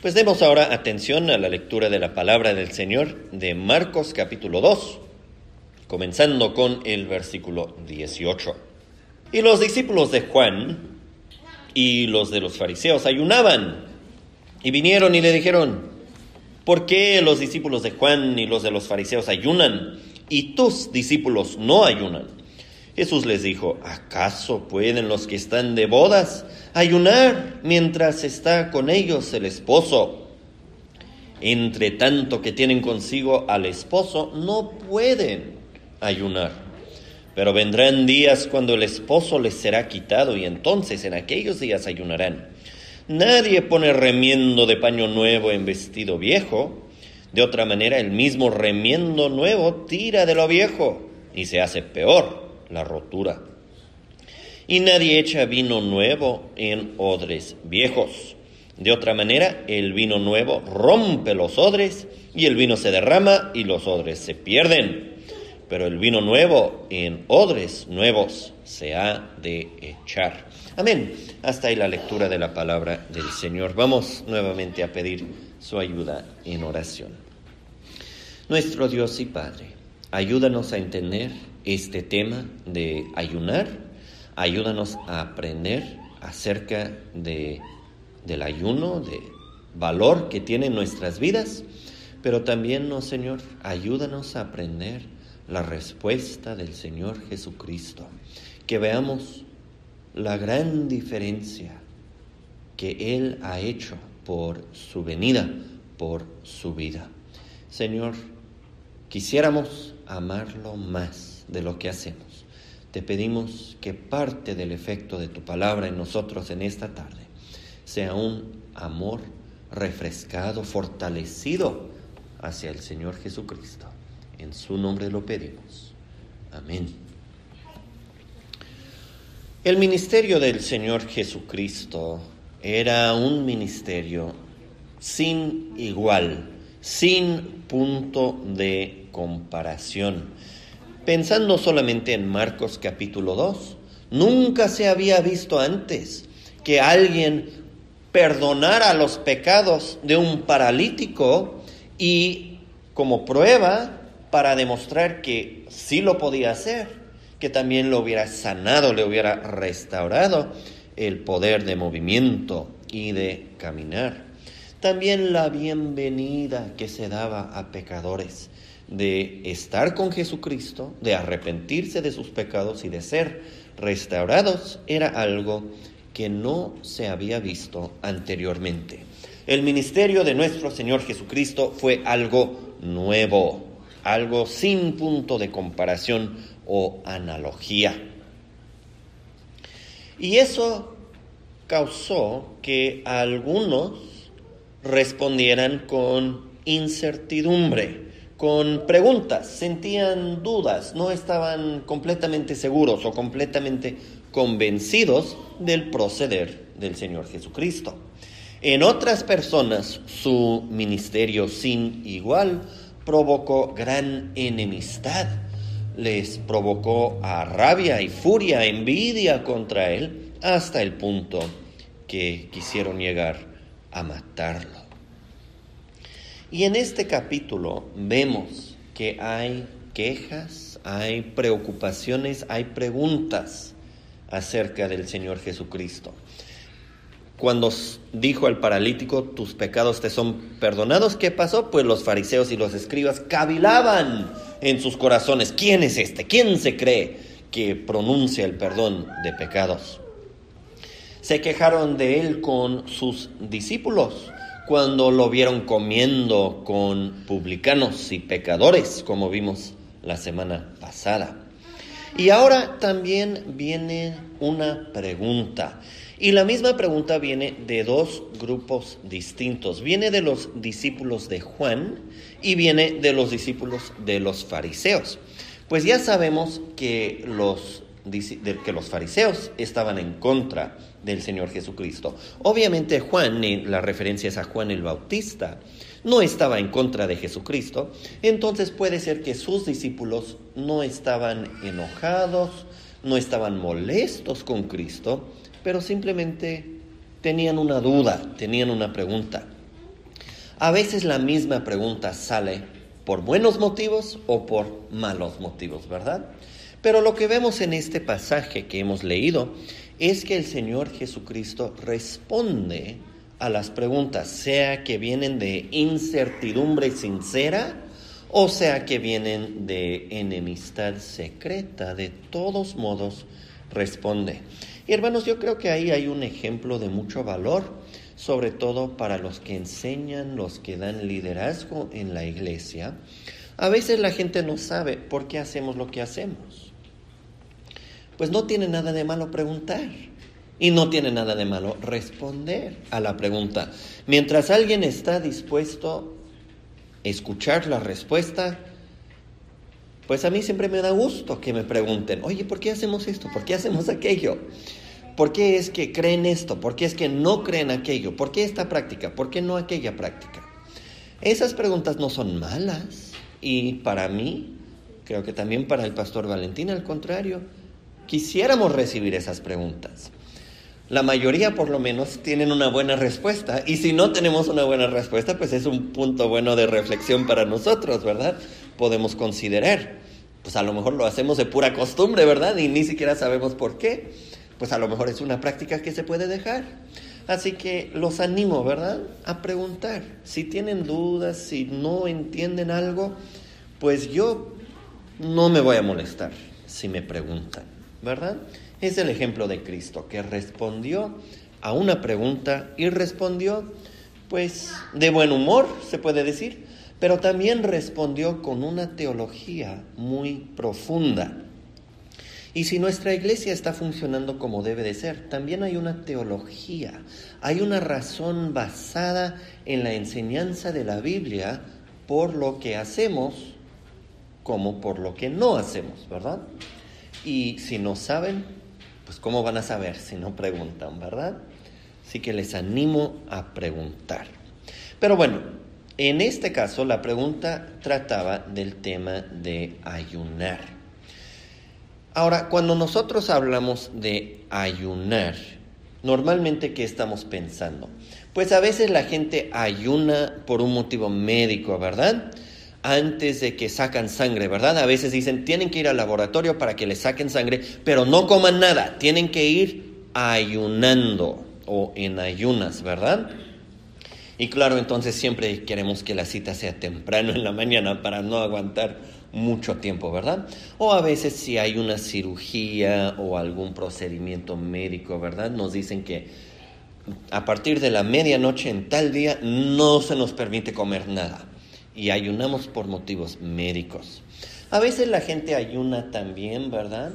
Pues demos ahora atención a la lectura de la palabra del Señor de Marcos capítulo 2, comenzando con el versículo 18. Y los discípulos de Juan y los de los fariseos ayunaban y vinieron y le dijeron, ¿por qué los discípulos de Juan y los de los fariseos ayunan y tus discípulos no ayunan? Jesús les dijo, ¿acaso pueden los que están de bodas ayunar mientras está con ellos el esposo? Entre tanto que tienen consigo al esposo, no pueden ayunar. Pero vendrán días cuando el esposo les será quitado y entonces en aquellos días ayunarán. Nadie pone remiendo de paño nuevo en vestido viejo. De otra manera, el mismo remiendo nuevo tira de lo viejo y se hace peor la rotura. Y nadie echa vino nuevo en odres viejos. De otra manera, el vino nuevo rompe los odres y el vino se derrama y los odres se pierden. Pero el vino nuevo en odres nuevos se ha de echar. Amén. Hasta ahí la lectura de la palabra del Señor. Vamos nuevamente a pedir su ayuda en oración. Nuestro Dios y Padre, ayúdanos a entender este tema de ayunar. Ayúdanos a aprender acerca de, del ayuno, de valor que tiene en nuestras vidas, pero también, no, Señor, ayúdanos a aprender la respuesta del Señor Jesucristo, que veamos la gran diferencia que Él ha hecho por su venida, por su vida. Señor, quisiéramos amarlo más de lo que hacemos. Te pedimos que parte del efecto de tu palabra en nosotros en esta tarde sea un amor refrescado, fortalecido hacia el Señor Jesucristo. En su nombre lo pedimos. Amén. El ministerio del Señor Jesucristo era un ministerio sin igual, sin punto de comparación pensando solamente en Marcos capítulo 2, nunca se había visto antes que alguien perdonara los pecados de un paralítico y como prueba para demostrar que sí lo podía hacer, que también lo hubiera sanado, le hubiera restaurado el poder de movimiento y de caminar. También la bienvenida que se daba a pecadores de estar con Jesucristo, de arrepentirse de sus pecados y de ser restaurados, era algo que no se había visto anteriormente. El ministerio de nuestro Señor Jesucristo fue algo nuevo, algo sin punto de comparación o analogía. Y eso causó que algunos respondieran con incertidumbre con preguntas, sentían dudas, no estaban completamente seguros o completamente convencidos del proceder del Señor Jesucristo. En otras personas su ministerio sin igual provocó gran enemistad, les provocó a rabia y furia, envidia contra él, hasta el punto que quisieron llegar a matarlo. Y en este capítulo vemos que hay quejas, hay preocupaciones, hay preguntas acerca del Señor Jesucristo. Cuando dijo al paralítico, tus pecados te son perdonados, ¿qué pasó? Pues los fariseos y los escribas cavilaban en sus corazones, ¿quién es este? ¿Quién se cree que pronuncia el perdón de pecados? Se quejaron de él con sus discípulos cuando lo vieron comiendo con publicanos y pecadores, como vimos la semana pasada. Y ahora también viene una pregunta. Y la misma pregunta viene de dos grupos distintos. Viene de los discípulos de Juan y viene de los discípulos de los fariseos. Pues ya sabemos que los, que los fariseos estaban en contra del Señor Jesucristo. Obviamente Juan, la referencia es a Juan el Bautista, no estaba en contra de Jesucristo, entonces puede ser que sus discípulos no estaban enojados, no estaban molestos con Cristo, pero simplemente tenían una duda, tenían una pregunta. A veces la misma pregunta sale por buenos motivos o por malos motivos, ¿verdad? Pero lo que vemos en este pasaje que hemos leído es que el Señor Jesucristo responde a las preguntas, sea que vienen de incertidumbre sincera o sea que vienen de enemistad secreta. De todos modos, responde. Y hermanos, yo creo que ahí hay un ejemplo de mucho valor, sobre todo para los que enseñan, los que dan liderazgo en la iglesia. A veces la gente no sabe por qué hacemos lo que hacemos. Pues no tiene nada de malo preguntar. Y no tiene nada de malo responder a la pregunta. Mientras alguien está dispuesto a escuchar la respuesta, pues a mí siempre me da gusto que me pregunten, oye, ¿por qué hacemos esto? ¿Por qué hacemos aquello? ¿Por qué es que creen esto? ¿Por qué es que no creen aquello? ¿Por qué esta práctica? ¿Por qué no aquella práctica? Esas preguntas no son malas y para mí, creo que también para el pastor Valentín, al contrario, quisiéramos recibir esas preguntas la mayoría por lo menos tienen una buena respuesta. Y si no tenemos una buena respuesta, pues es un punto bueno de reflexión para nosotros, ¿verdad? Podemos considerar. Pues a lo mejor lo hacemos de pura costumbre, ¿verdad? Y ni siquiera sabemos por qué. Pues a lo mejor es una práctica que se puede dejar. Así que los animo, ¿verdad? A preguntar. Si tienen dudas, si no entienden algo, pues yo no me voy a molestar si me preguntan, ¿verdad? Es el ejemplo de Cristo, que respondió a una pregunta y respondió, pues, de buen humor, se puede decir, pero también respondió con una teología muy profunda. Y si nuestra iglesia está funcionando como debe de ser, también hay una teología, hay una razón basada en la enseñanza de la Biblia por lo que hacemos como por lo que no hacemos, ¿verdad? Y si no saben, pues ¿cómo van a saber si no preguntan, verdad? Así que les animo a preguntar. Pero bueno, en este caso la pregunta trataba del tema de ayunar. Ahora, cuando nosotros hablamos de ayunar, normalmente ¿qué estamos pensando? Pues a veces la gente ayuna por un motivo médico, ¿verdad? Antes de que sacan sangre, ¿verdad? A veces dicen, tienen que ir al laboratorio para que les saquen sangre, pero no coman nada, tienen que ir ayunando o en ayunas, ¿verdad? Y claro, entonces siempre queremos que la cita sea temprano en la mañana para no aguantar mucho tiempo, ¿verdad? O a veces si hay una cirugía o algún procedimiento médico, ¿verdad? Nos dicen que a partir de la medianoche en tal día no se nos permite comer nada y ayunamos por motivos médicos. A veces la gente ayuna también, ¿verdad?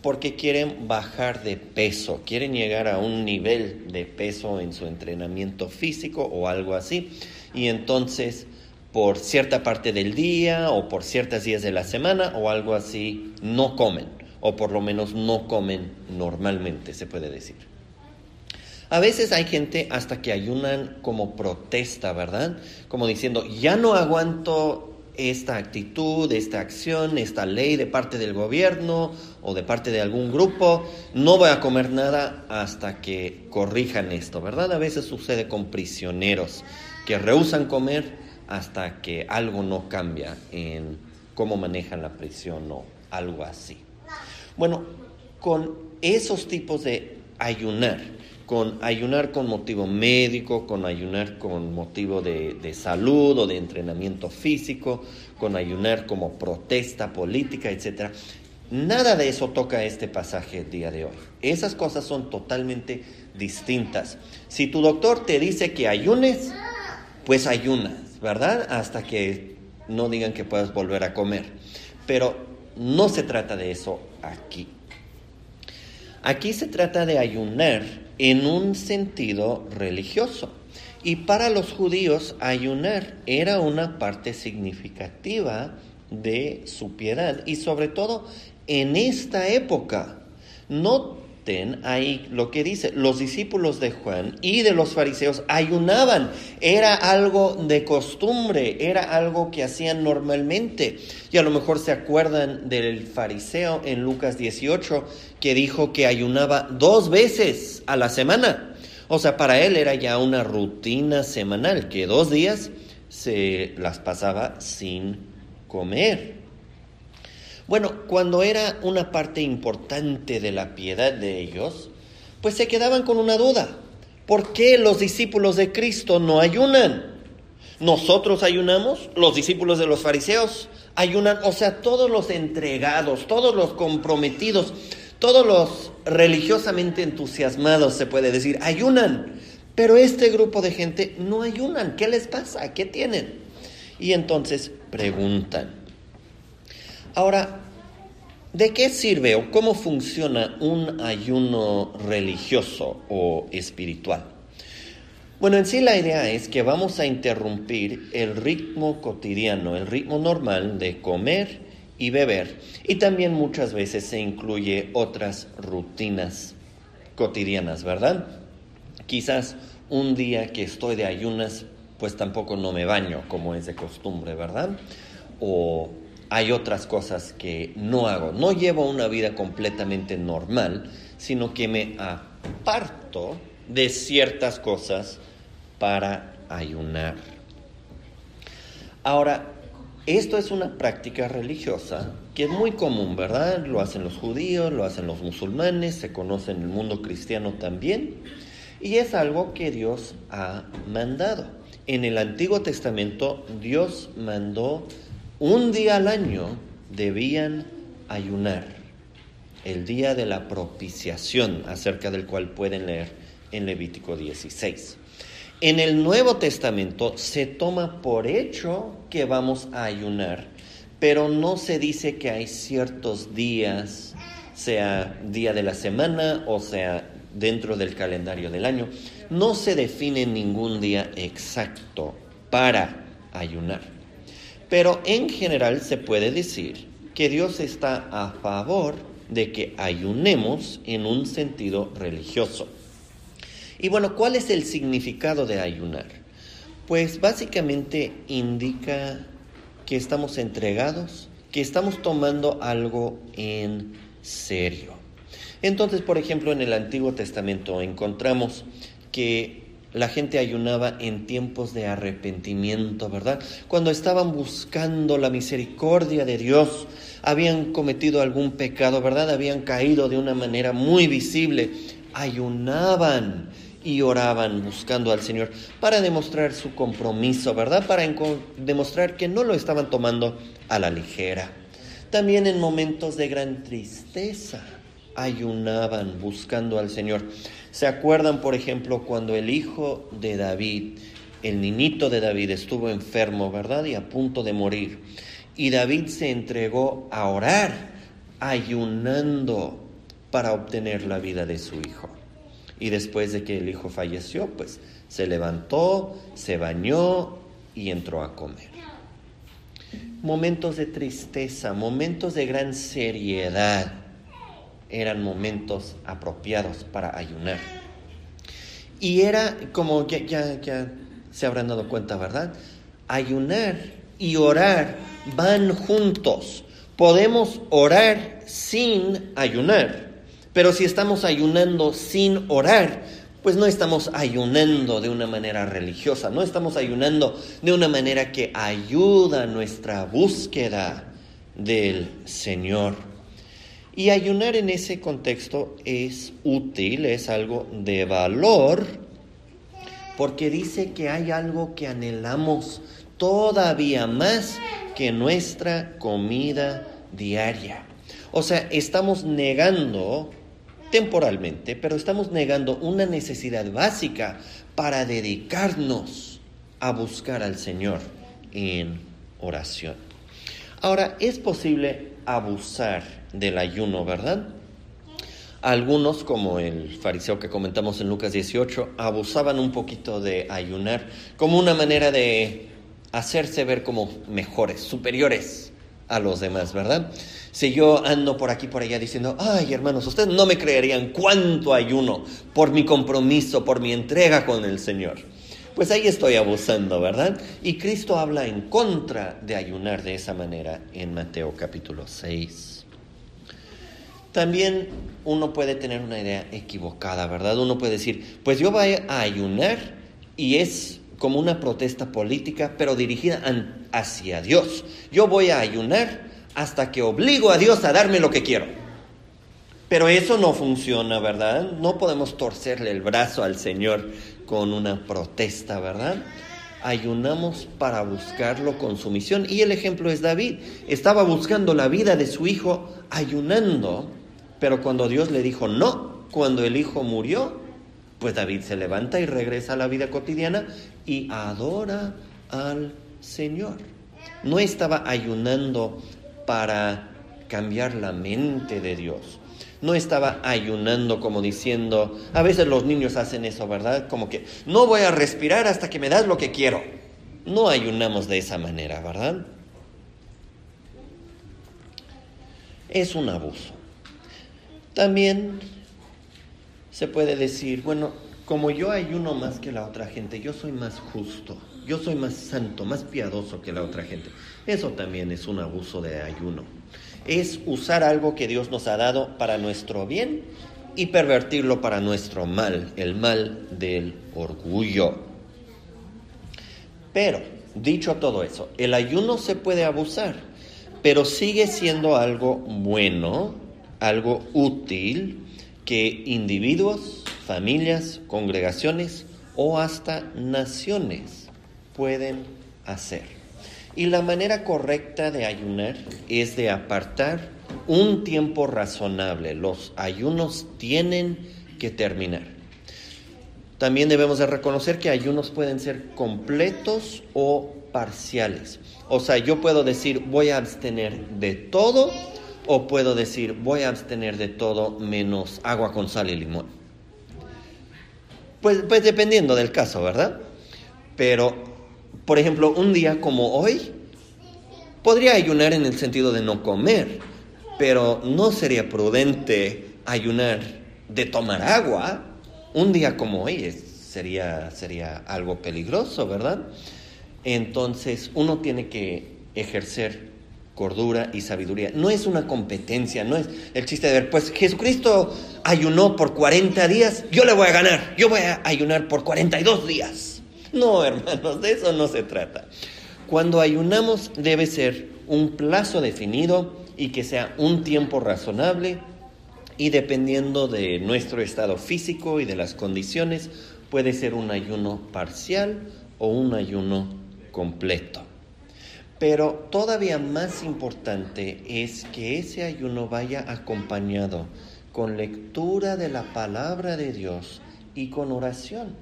Porque quieren bajar de peso, quieren llegar a un nivel de peso en su entrenamiento físico o algo así. Y entonces, por cierta parte del día o por ciertos días de la semana o algo así, no comen, o por lo menos no comen normalmente, se puede decir. A veces hay gente hasta que ayunan como protesta, ¿verdad? Como diciendo, ya no aguanto esta actitud, esta acción, esta ley de parte del gobierno o de parte de algún grupo, no voy a comer nada hasta que corrijan esto, ¿verdad? A veces sucede con prisioneros que rehusan comer hasta que algo no cambia en cómo manejan la prisión o algo así. Bueno, con esos tipos de ayunar, con ayunar con motivo médico, con ayunar con motivo de, de, salud o de entrenamiento físico, con ayunar como protesta política, etc. Nada de eso toca este pasaje el día de hoy. Esas cosas son totalmente distintas. Si tu doctor te dice que ayunes, pues ayunas, ¿verdad? Hasta que no digan que puedas volver a comer. Pero no se trata de eso aquí. Aquí se trata de ayunar en un sentido religioso. Y para los judíos ayunar era una parte significativa de su piedad y sobre todo en esta época. No ahí lo que dice, los discípulos de Juan y de los fariseos ayunaban, era algo de costumbre, era algo que hacían normalmente. Y a lo mejor se acuerdan del fariseo en Lucas 18 que dijo que ayunaba dos veces a la semana. O sea, para él era ya una rutina semanal, que dos días se las pasaba sin comer. Bueno, cuando era una parte importante de la piedad de ellos, pues se quedaban con una duda. ¿Por qué los discípulos de Cristo no ayunan? Nosotros ayunamos, los discípulos de los fariseos ayunan, o sea, todos los entregados, todos los comprometidos, todos los religiosamente entusiasmados, se puede decir, ayunan. Pero este grupo de gente no ayunan. ¿Qué les pasa? ¿Qué tienen? Y entonces preguntan. Ahora, ¿de qué sirve o cómo funciona un ayuno religioso o espiritual? Bueno, en sí la idea es que vamos a interrumpir el ritmo cotidiano, el ritmo normal de comer y beber. Y también muchas veces se incluye otras rutinas cotidianas, ¿verdad? Quizás un día que estoy de ayunas, pues tampoco no me baño como es de costumbre, ¿verdad? O hay otras cosas que no hago. No llevo una vida completamente normal, sino que me aparto de ciertas cosas para ayunar. Ahora, esto es una práctica religiosa que es muy común, ¿verdad? Lo hacen los judíos, lo hacen los musulmanes, se conoce en el mundo cristiano también, y es algo que Dios ha mandado. En el Antiguo Testamento Dios mandó un día al año debían ayunar, el día de la propiciación, acerca del cual pueden leer en Levítico 16. En el Nuevo Testamento se toma por hecho que vamos a ayunar, pero no se dice que hay ciertos días, sea día de la semana o sea dentro del calendario del año. No se define ningún día exacto para ayunar. Pero en general se puede decir que Dios está a favor de que ayunemos en un sentido religioso. Y bueno, ¿cuál es el significado de ayunar? Pues básicamente indica que estamos entregados, que estamos tomando algo en serio. Entonces, por ejemplo, en el Antiguo Testamento encontramos que la gente ayunaba en tiempos de arrepentimiento, ¿verdad? Cuando estaban buscando la misericordia de Dios, habían cometido algún pecado, ¿verdad? Habían caído de una manera muy visible, ayunaban y oraban buscando al Señor para demostrar su compromiso, ¿verdad? Para demostrar que no lo estaban tomando a la ligera. También en momentos de gran tristeza ayunaban buscando al Señor. ¿Se acuerdan, por ejemplo, cuando el hijo de David, el niñito de David, estuvo enfermo, ¿verdad? Y a punto de morir. Y David se entregó a orar, ayunando para obtener la vida de su hijo. Y después de que el hijo falleció, pues se levantó, se bañó y entró a comer. Momentos de tristeza, momentos de gran seriedad, eran momentos apropiados para ayunar. Y era como ya, ya, ya se habrán dado cuenta, ¿verdad? Ayunar y orar van juntos. Podemos orar sin ayunar. Pero si estamos ayunando sin orar, pues no estamos ayunando de una manera religiosa, no estamos ayunando de una manera que ayuda nuestra búsqueda del Señor. Y ayunar en ese contexto es útil, es algo de valor, porque dice que hay algo que anhelamos todavía más que nuestra comida diaria. O sea, estamos negando temporalmente, pero estamos negando una necesidad básica para dedicarnos a buscar al Señor en oración. Ahora, es posible abusar del ayuno, ¿verdad? Algunos, como el fariseo que comentamos en Lucas 18, abusaban un poquito de ayunar como una manera de hacerse ver como mejores, superiores a los demás, ¿verdad? Si yo ando por aquí, por allá diciendo, ay hermanos, ustedes no me creerían cuánto ayuno por mi compromiso, por mi entrega con el Señor. Pues ahí estoy abusando, ¿verdad? Y Cristo habla en contra de ayunar de esa manera en Mateo capítulo 6. También uno puede tener una idea equivocada, ¿verdad? Uno puede decir, pues yo voy a ayunar y es como una protesta política, pero dirigida hacia Dios. Yo voy a ayunar hasta que obligo a Dios a darme lo que quiero. Pero eso no funciona, ¿verdad? No podemos torcerle el brazo al Señor con una protesta, ¿verdad? Ayunamos para buscarlo con sumisión. Y el ejemplo es David. Estaba buscando la vida de su hijo ayunando pero cuando Dios le dijo no, cuando el hijo murió, pues David se levanta y regresa a la vida cotidiana y adora al Señor. No estaba ayunando para cambiar la mente de Dios. No estaba ayunando como diciendo, a veces los niños hacen eso, ¿verdad? Como que no voy a respirar hasta que me das lo que quiero. No ayunamos de esa manera, ¿verdad? Es un abuso. También se puede decir, bueno, como yo ayuno más que la otra gente, yo soy más justo, yo soy más santo, más piadoso que la otra gente. Eso también es un abuso de ayuno. Es usar algo que Dios nos ha dado para nuestro bien y pervertirlo para nuestro mal, el mal del orgullo. Pero, dicho todo eso, el ayuno se puede abusar, pero sigue siendo algo bueno algo útil que individuos, familias, congregaciones o hasta naciones pueden hacer. Y la manera correcta de ayunar es de apartar un tiempo razonable. Los ayunos tienen que terminar. También debemos de reconocer que ayunos pueden ser completos o parciales. O sea, yo puedo decir voy a abstener de todo o puedo decir, voy a abstener de todo menos agua con sal y limón. Pues, pues dependiendo del caso, ¿verdad? Pero, por ejemplo, un día como hoy, podría ayunar en el sentido de no comer, pero no sería prudente ayunar de tomar agua. Un día como hoy sería, sería algo peligroso, ¿verdad? Entonces uno tiene que ejercer cordura y sabiduría. No es una competencia, no es el chiste de ver, pues Jesucristo ayunó por 40 días, yo le voy a ganar, yo voy a ayunar por 42 días. No, hermanos, de eso no se trata. Cuando ayunamos debe ser un plazo definido y que sea un tiempo razonable y dependiendo de nuestro estado físico y de las condiciones, puede ser un ayuno parcial o un ayuno completo. Pero todavía más importante es que ese ayuno vaya acompañado con lectura de la palabra de Dios y con oración.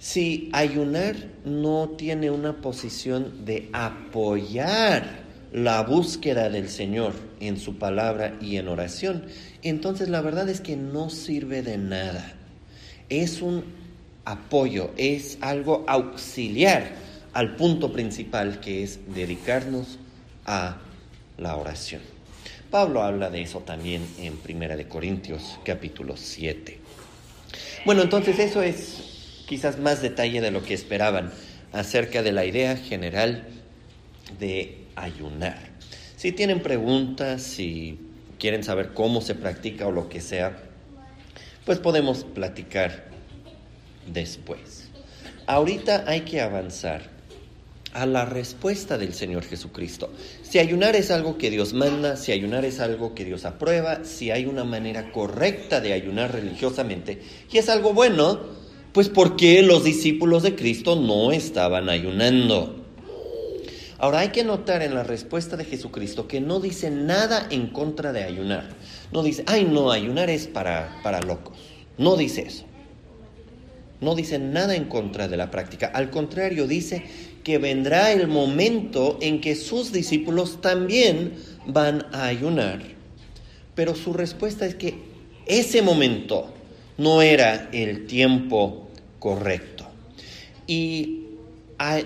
Si ayunar no tiene una posición de apoyar la búsqueda del Señor en su palabra y en oración, entonces la verdad es que no sirve de nada. Es un apoyo, es algo auxiliar al punto principal que es dedicarnos a la oración. Pablo habla de eso también en Primera de Corintios capítulo 7. Bueno, entonces eso es quizás más detalle de lo que esperaban acerca de la idea general de ayunar. Si tienen preguntas, si quieren saber cómo se practica o lo que sea, pues podemos platicar después. Ahorita hay que avanzar a la respuesta del Señor Jesucristo. Si ayunar es algo que Dios manda, si ayunar es algo que Dios aprueba, si hay una manera correcta de ayunar religiosamente y es algo bueno, pues ¿por qué los discípulos de Cristo no estaban ayunando? Ahora hay que notar en la respuesta de Jesucristo que no dice nada en contra de ayunar. No dice, ay no, ayunar es para, para locos. No dice eso. No dice nada en contra de la práctica. Al contrario, dice que vendrá el momento en que sus discípulos también van a ayunar. Pero su respuesta es que ese momento no era el tiempo correcto. Y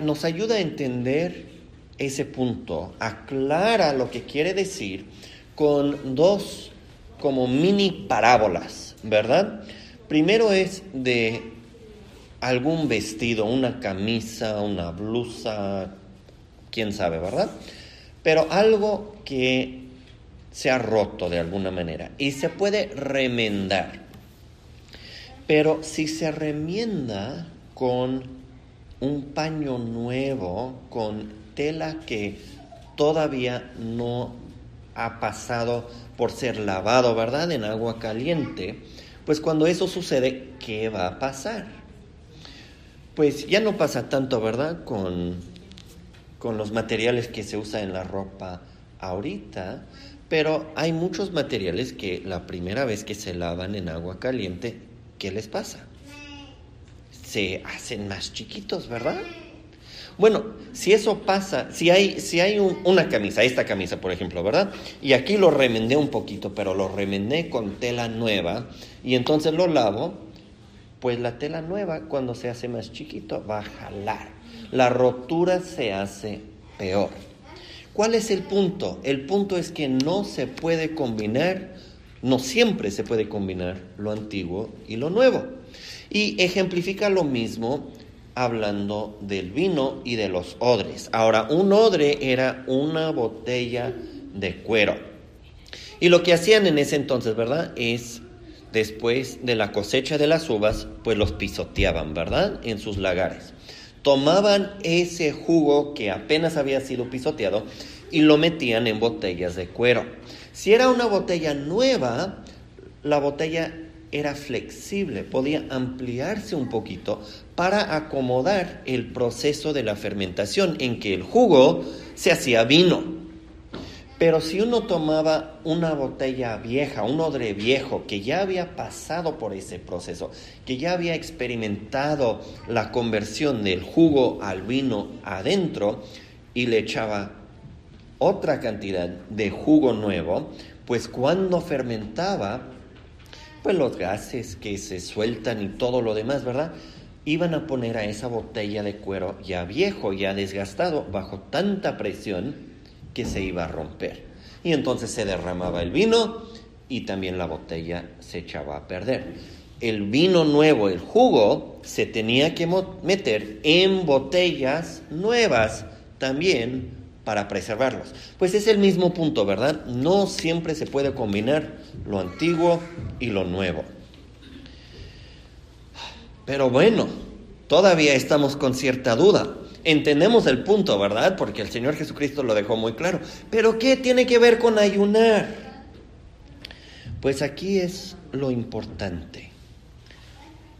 nos ayuda a entender ese punto, aclara lo que quiere decir con dos como mini parábolas, ¿verdad? Primero es de algún vestido, una camisa, una blusa, quién sabe, ¿verdad? Pero algo que se ha roto de alguna manera y se puede remendar. Pero si se remienda con un paño nuevo, con tela que todavía no ha pasado por ser lavado, ¿verdad? En agua caliente, pues cuando eso sucede, ¿qué va a pasar? Pues ya no pasa tanto, ¿verdad? Con, con los materiales que se usa en la ropa ahorita, pero hay muchos materiales que la primera vez que se lavan en agua caliente, ¿qué les pasa? Se hacen más chiquitos, ¿verdad? Bueno, si eso pasa, si hay, si hay una camisa, esta camisa por ejemplo, ¿verdad? Y aquí lo remendé un poquito, pero lo remendé con tela nueva y entonces lo lavo, pues la tela nueva cuando se hace más chiquito va a jalar. La rotura se hace peor. ¿Cuál es el punto? El punto es que no se puede combinar, no siempre se puede combinar lo antiguo y lo nuevo. Y ejemplifica lo mismo hablando del vino y de los odres. Ahora, un odre era una botella de cuero. Y lo que hacían en ese entonces, ¿verdad? Es después de la cosecha de las uvas, pues los pisoteaban, ¿verdad? En sus lagares. Tomaban ese jugo que apenas había sido pisoteado y lo metían en botellas de cuero. Si era una botella nueva, la botella era flexible, podía ampliarse un poquito para acomodar el proceso de la fermentación en que el jugo se hacía vino. Pero si uno tomaba una botella vieja, un odre viejo que ya había pasado por ese proceso, que ya había experimentado la conversión del jugo al vino adentro y le echaba otra cantidad de jugo nuevo, pues cuando fermentaba pues los gases que se sueltan y todo lo demás, ¿verdad? Iban a poner a esa botella de cuero ya viejo, ya desgastado, bajo tanta presión que se iba a romper. Y entonces se derramaba el vino y también la botella se echaba a perder. El vino nuevo, el jugo, se tenía que meter en botellas nuevas también para preservarlos. Pues es el mismo punto, ¿verdad? No siempre se puede combinar lo antiguo y lo nuevo. Pero bueno, todavía estamos con cierta duda. Entendemos el punto, ¿verdad? Porque el Señor Jesucristo lo dejó muy claro. Pero ¿qué tiene que ver con ayunar? Pues aquí es lo importante.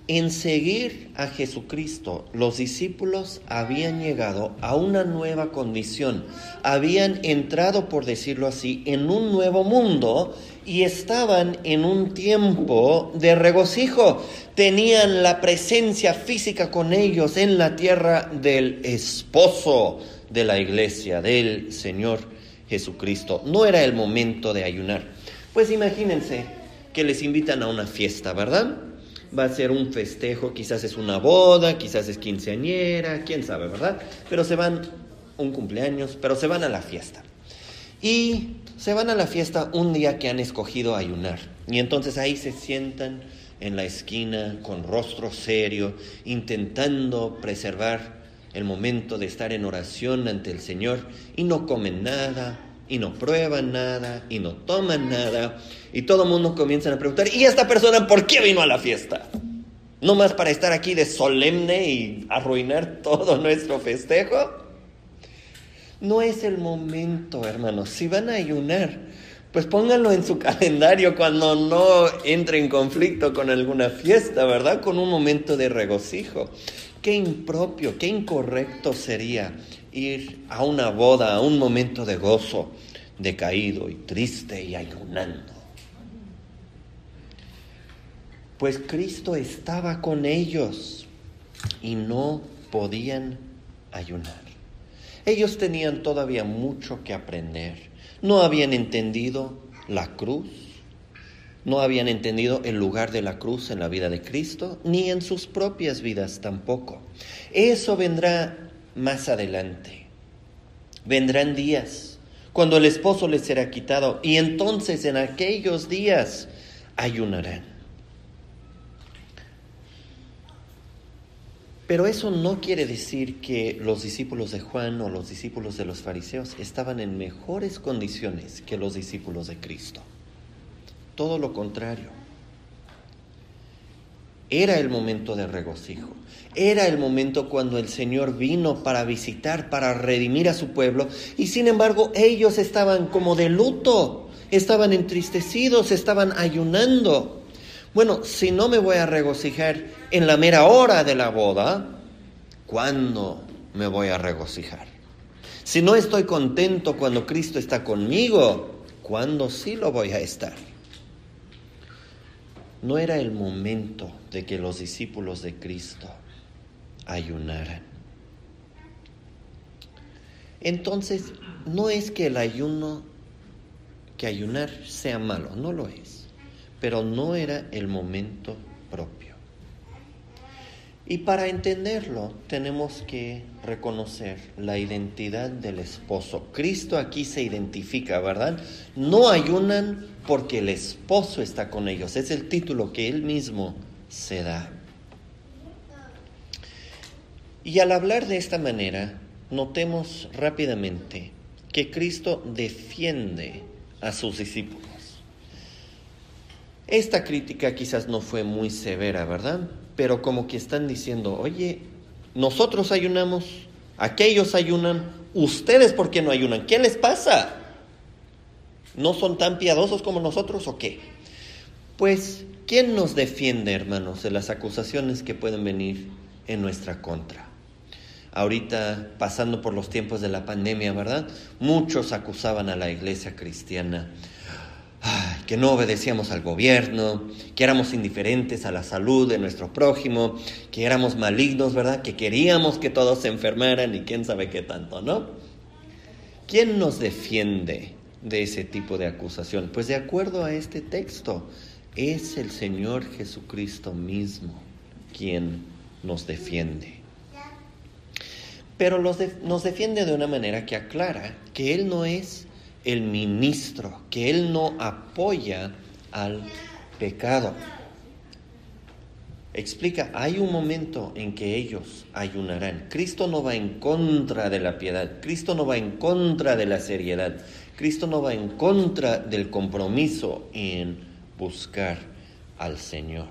En seguir a Jesucristo, los discípulos habían llegado a una nueva condición, habían entrado, por decirlo así, en un nuevo mundo y estaban en un tiempo de regocijo. Tenían la presencia física con ellos en la tierra del esposo de la iglesia, del Señor Jesucristo. No era el momento de ayunar. Pues imagínense que les invitan a una fiesta, ¿verdad? Va a ser un festejo, quizás es una boda, quizás es quinceañera, quién sabe, ¿verdad? Pero se van un cumpleaños, pero se van a la fiesta. Y se van a la fiesta un día que han escogido ayunar. Y entonces ahí se sientan en la esquina con rostro serio, intentando preservar el momento de estar en oración ante el Señor y no comen nada, y no prueban nada y no toman nada y todo el mundo comienza a preguntar, ¿y esta persona por qué vino a la fiesta? ¿No más para estar aquí de solemne y arruinar todo nuestro festejo? No es el momento, hermanos. Si van a ayunar, pues pónganlo en su calendario cuando no entre en conflicto con alguna fiesta, ¿verdad? Con un momento de regocijo. Qué impropio, qué incorrecto sería ir a una boda, a un momento de gozo, decaído y triste y ayunando. Pues Cristo estaba con ellos y no podían ayunar. Ellos tenían todavía mucho que aprender. No habían entendido la cruz, no habían entendido el lugar de la cruz en la vida de Cristo, ni en sus propias vidas tampoco. Eso vendrá más adelante. Vendrán días cuando el esposo les será quitado y entonces en aquellos días ayunarán. Pero eso no quiere decir que los discípulos de Juan o los discípulos de los fariseos estaban en mejores condiciones que los discípulos de Cristo. Todo lo contrario. Era el momento de regocijo. Era el momento cuando el Señor vino para visitar, para redimir a su pueblo. Y sin embargo ellos estaban como de luto, estaban entristecidos, estaban ayunando. Bueno, si no me voy a regocijar en la mera hora de la boda, ¿cuándo me voy a regocijar? Si no estoy contento cuando Cristo está conmigo, ¿cuándo sí lo voy a estar? No era el momento de que los discípulos de Cristo ayunaran. Entonces, no es que el ayuno, que ayunar sea malo, no lo es, pero no era el momento propio. Y para entenderlo tenemos que reconocer la identidad del esposo. Cristo aquí se identifica, ¿verdad? No ayunan porque el esposo está con ellos. Es el título que él mismo se da. Y al hablar de esta manera, notemos rápidamente que Cristo defiende a sus discípulos. Esta crítica quizás no fue muy severa, ¿verdad? Pero como que están diciendo, oye, nosotros ayunamos, aquellos ayunan, ustedes por qué no ayunan, ¿qué les pasa? ¿No son tan piadosos como nosotros o qué? Pues, ¿quién nos defiende, hermanos, de las acusaciones que pueden venir en nuestra contra? ahorita pasando por los tiempos de la pandemia, ¿verdad? Muchos acusaban a la iglesia cristiana que no obedecíamos al gobierno, que éramos indiferentes a la salud de nuestro prójimo, que éramos malignos, ¿verdad? Que queríamos que todos se enfermaran y quién sabe qué tanto, ¿no? ¿Quién nos defiende de ese tipo de acusación? Pues de acuerdo a este texto, es el Señor Jesucristo mismo quien nos defiende pero nos defiende de una manera que aclara que Él no es el ministro, que Él no apoya al pecado. Explica, hay un momento en que ellos ayunarán. Cristo no va en contra de la piedad, Cristo no va en contra de la seriedad, Cristo no va en contra del compromiso en buscar al Señor.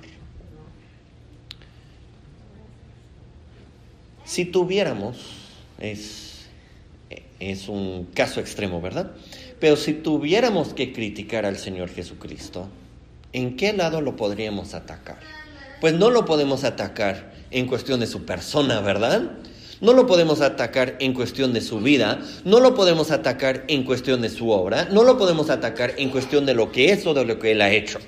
Si tuviéramos es, es un caso extremo, ¿verdad? Pero si tuviéramos que criticar al Señor Jesucristo, ¿en qué lado lo podríamos atacar? Pues no lo podemos atacar en cuestión de su persona, ¿verdad? No lo podemos atacar en cuestión de su vida, no lo podemos atacar en cuestión de su obra, no lo podemos atacar en cuestión de lo que es o de lo que Él ha hecho.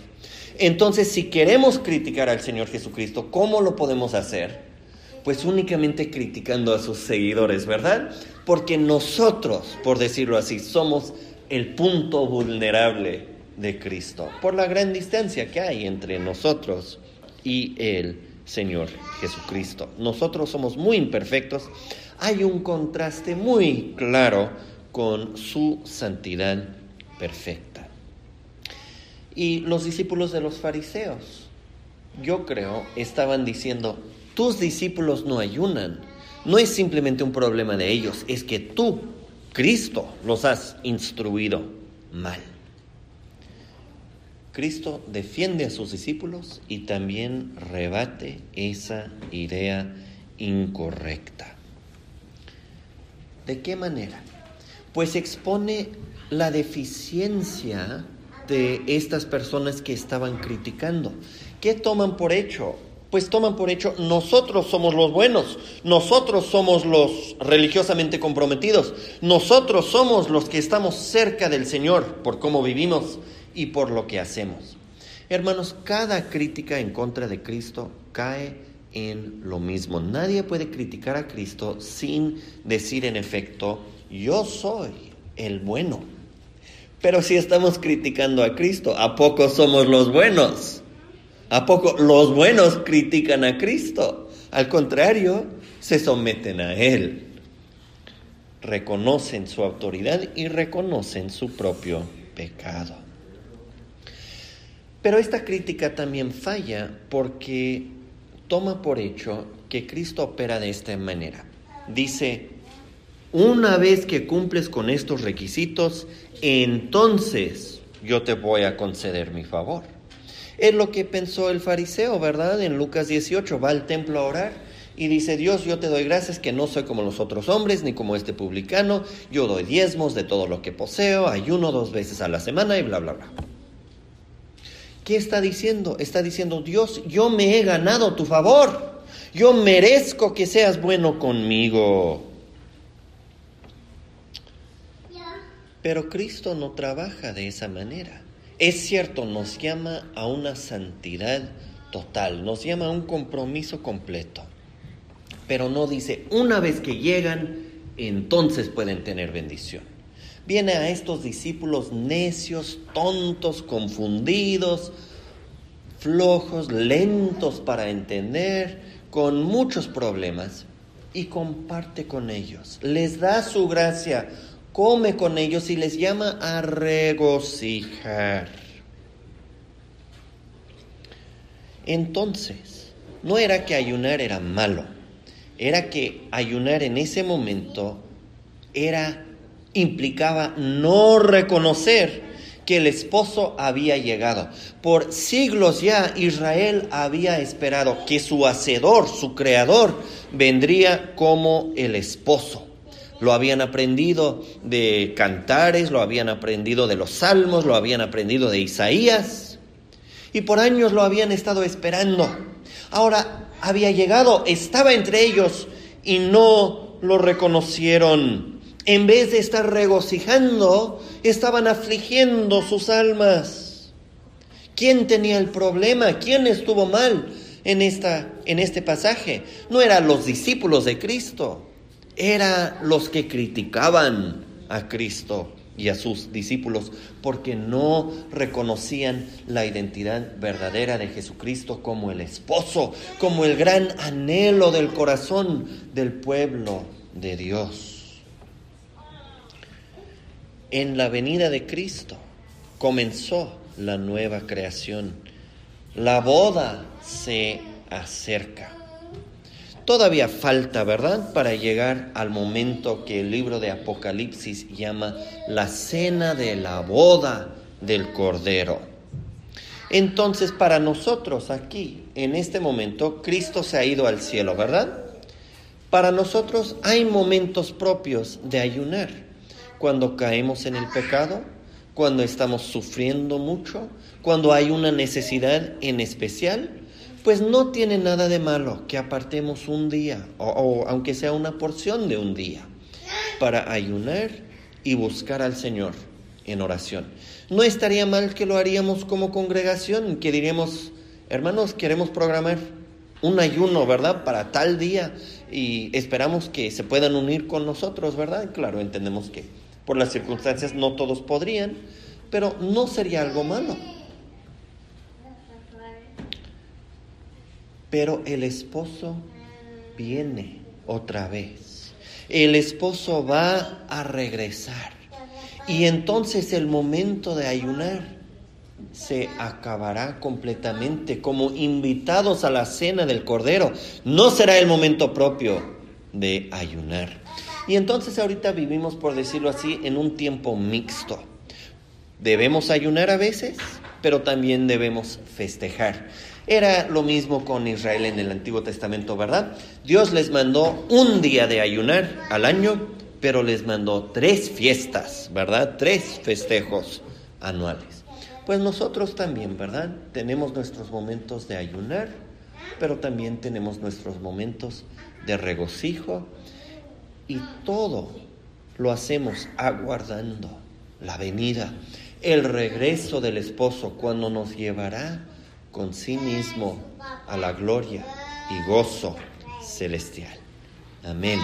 Entonces, si queremos criticar al Señor Jesucristo, ¿cómo lo podemos hacer? Pues únicamente criticando a sus seguidores, ¿verdad? Porque nosotros, por decirlo así, somos el punto vulnerable de Cristo, por la gran distancia que hay entre nosotros y el Señor Jesucristo. Nosotros somos muy imperfectos, hay un contraste muy claro con su santidad perfecta. Y los discípulos de los fariseos, yo creo, estaban diciendo, tus discípulos no ayunan. No es simplemente un problema de ellos, es que tú, Cristo, los has instruido mal. Cristo defiende a sus discípulos y también rebate esa idea incorrecta. ¿De qué manera? Pues expone la deficiencia de estas personas que estaban criticando. ¿Qué toman por hecho? Pues toman por hecho, nosotros somos los buenos, nosotros somos los religiosamente comprometidos, nosotros somos los que estamos cerca del Señor por cómo vivimos y por lo que hacemos. Hermanos, cada crítica en contra de Cristo cae en lo mismo. Nadie puede criticar a Cristo sin decir en efecto, yo soy el bueno. Pero si estamos criticando a Cristo, ¿a poco somos los buenos? ¿A poco los buenos critican a Cristo? Al contrario, se someten a Él. Reconocen su autoridad y reconocen su propio pecado. Pero esta crítica también falla porque toma por hecho que Cristo opera de esta manera. Dice, una vez que cumples con estos requisitos, entonces yo te voy a conceder mi favor. Es lo que pensó el fariseo, ¿verdad? En Lucas 18 va al templo a orar y dice, Dios, yo te doy gracias que no soy como los otros hombres, ni como este publicano, yo doy diezmos de todo lo que poseo, ayuno dos veces a la semana y bla, bla, bla. ¿Qué está diciendo? Está diciendo, Dios, yo me he ganado tu favor, yo merezco que seas bueno conmigo. Pero Cristo no trabaja de esa manera. Es cierto, nos llama a una santidad total, nos llama a un compromiso completo pero no dice, una vez que llegan, entonces pueden tener bendición. Viene a estos discípulos necios, tontos, confundidos, flojos, lentos para entender, con muchos problemas, y comparte con ellos. Les da su gracia, come con ellos y les llama a regocijar. Entonces, no era que ayunar era malo era que ayunar en ese momento era implicaba no reconocer que el esposo había llegado. Por siglos ya Israel había esperado que su hacedor, su creador, vendría como el esposo. Lo habían aprendido de cantares, lo habían aprendido de los salmos, lo habían aprendido de Isaías. Y por años lo habían estado esperando. Ahora había llegado, estaba entre ellos y no lo reconocieron. En vez de estar regocijando, estaban afligiendo sus almas. ¿Quién tenía el problema? ¿Quién estuvo mal en, esta, en este pasaje? No eran los discípulos de Cristo, eran los que criticaban a Cristo y a sus discípulos porque no reconocían la identidad verdadera de Jesucristo como el esposo, como el gran anhelo del corazón del pueblo de Dios. En la venida de Cristo comenzó la nueva creación. La boda se acerca. Todavía falta, ¿verdad?, para llegar al momento que el libro de Apocalipsis llama la cena de la boda del Cordero. Entonces, para nosotros aquí, en este momento, Cristo se ha ido al cielo, ¿verdad? Para nosotros hay momentos propios de ayunar. Cuando caemos en el pecado, cuando estamos sufriendo mucho, cuando hay una necesidad en especial, pues no tiene nada de malo que apartemos un día, o, aunque sea una porción de un día, para ayunar y buscar al Señor en oración. No estaría mal que lo haríamos como congregación, que diríamos, hermanos, queremos programar un ayuno, ¿verdad? Para tal día y esperamos que se puedan unir con nosotros, ¿verdad? Claro, entendemos que por las circunstancias no todos podrían, pero no sería algo malo. Pero el esposo viene otra vez. El esposo va a regresar. Y entonces el momento de ayunar se acabará completamente como invitados a la cena del Cordero. No será el momento propio de ayunar. Y entonces ahorita vivimos, por decirlo así, en un tiempo mixto. Debemos ayunar a veces, pero también debemos festejar. Era lo mismo con Israel en el Antiguo Testamento, ¿verdad? Dios les mandó un día de ayunar al año, pero les mandó tres fiestas, ¿verdad? Tres festejos anuales. Pues nosotros también, ¿verdad? Tenemos nuestros momentos de ayunar, pero también tenemos nuestros momentos de regocijo y todo lo hacemos aguardando la venida, el regreso del esposo cuando nos llevará con sí mismo a la gloria y gozo celestial. Amén.